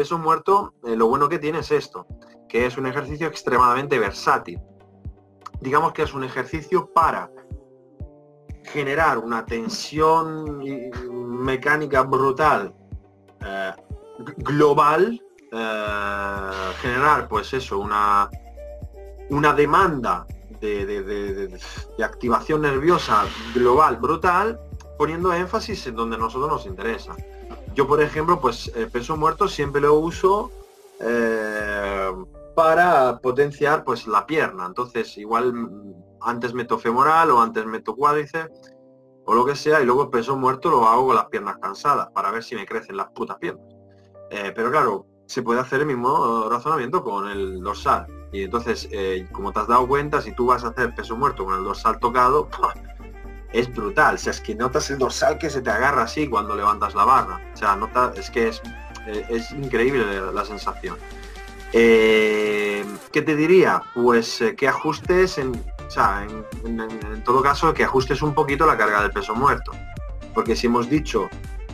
peso muerto, eh, lo bueno que tiene es esto, que es un ejercicio extremadamente versátil. Digamos que es un ejercicio para generar una tensión mecánica brutal eh, global, eh, generar pues eso, una, una demanda de, activación nerviosa global brutal, poniendo énfasis en donde nosotros nos interesa. Yo, por ejemplo, pues el peso muerto siempre lo uso eh, para potenciar pues la pierna. Entonces, igual mm, antes meto femoral o antes meto cuádriceps o lo que sea, y luego el peso muerto lo hago con las piernas cansadas para ver si me crecen las putas piernas. Eh, pero claro, se puede hacer el mismo razonamiento con el dorsal. Y entonces, eh, como te has dado cuenta, si tú vas a hacer peso muerto con el dorsal tocado, es brutal. O sea, es que notas el dorsal que se te agarra así cuando levantas la barra. O sea, nota, es que es, eh, es increíble la sensación. ¿Qué te diría? Pues que ajustes en, o sea, en, todo caso, que ajustes un poquito la carga del peso muerto. Porque si hemos dicho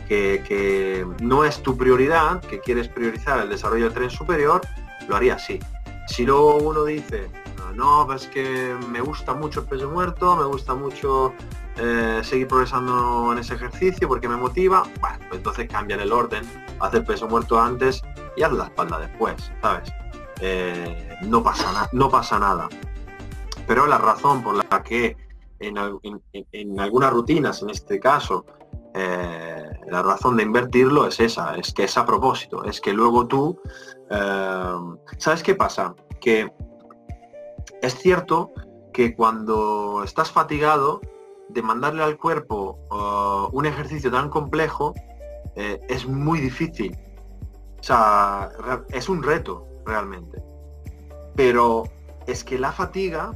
que, no es tu prioridad, que quieres priorizar el desarrollo del tren superior, lo haría así. Si luego uno dice, no, es que me gusta mucho el peso muerto, me gusta mucho eh, seguir progresando en ese ejercicio porque me motiva, bueno, pues entonces cambia el orden, haz el peso muerto antes y haz la espalda después, ¿sabes? Eh, no, pasa no pasa nada. Pero la razón por la que en, algunas rutinas, en este caso, eh, la razón de invertirlo es esa, es que es a propósito, es que luego tú, ¿sabes qué pasa? Que es cierto que cuando estás fatigado, de mandarle al cuerpo uh, un ejercicio tan complejo, eh, es muy difícil. O sea, es un reto realmente. Pero es que la fatiga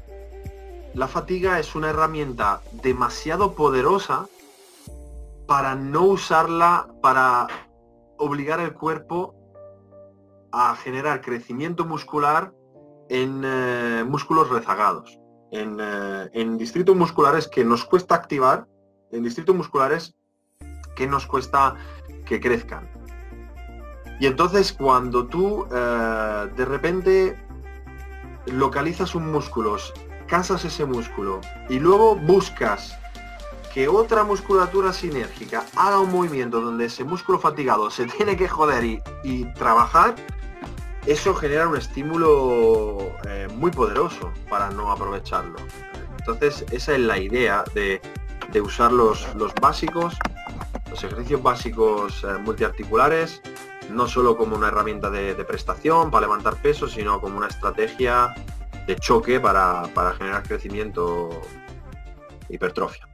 la fatiga es una herramienta demasiado poderosa para no usarla para obligar el cuerpo a generar crecimiento muscular en eh, músculos rezagados, eh, en, distritos musculares que nos cuesta activar, en distritos musculares que nos cuesta que crezcan. Y entonces cuando tú eh, de repente localizas un músculo cansas ese músculo y luego buscas que otra musculatura sinérgica haga un movimiento donde ese músculo fatigado se tiene que joder y, trabajar, eso genera un estímulo eh, muy poderoso para no aprovecharlo. Entonces esa es la idea de, usar los, básicos, los ejercicios básicos eh, multiarticulares, no solo como una herramienta de, de prestación para levantar peso, sino como una estrategia de choque para, para generar crecimiento hipertrofia.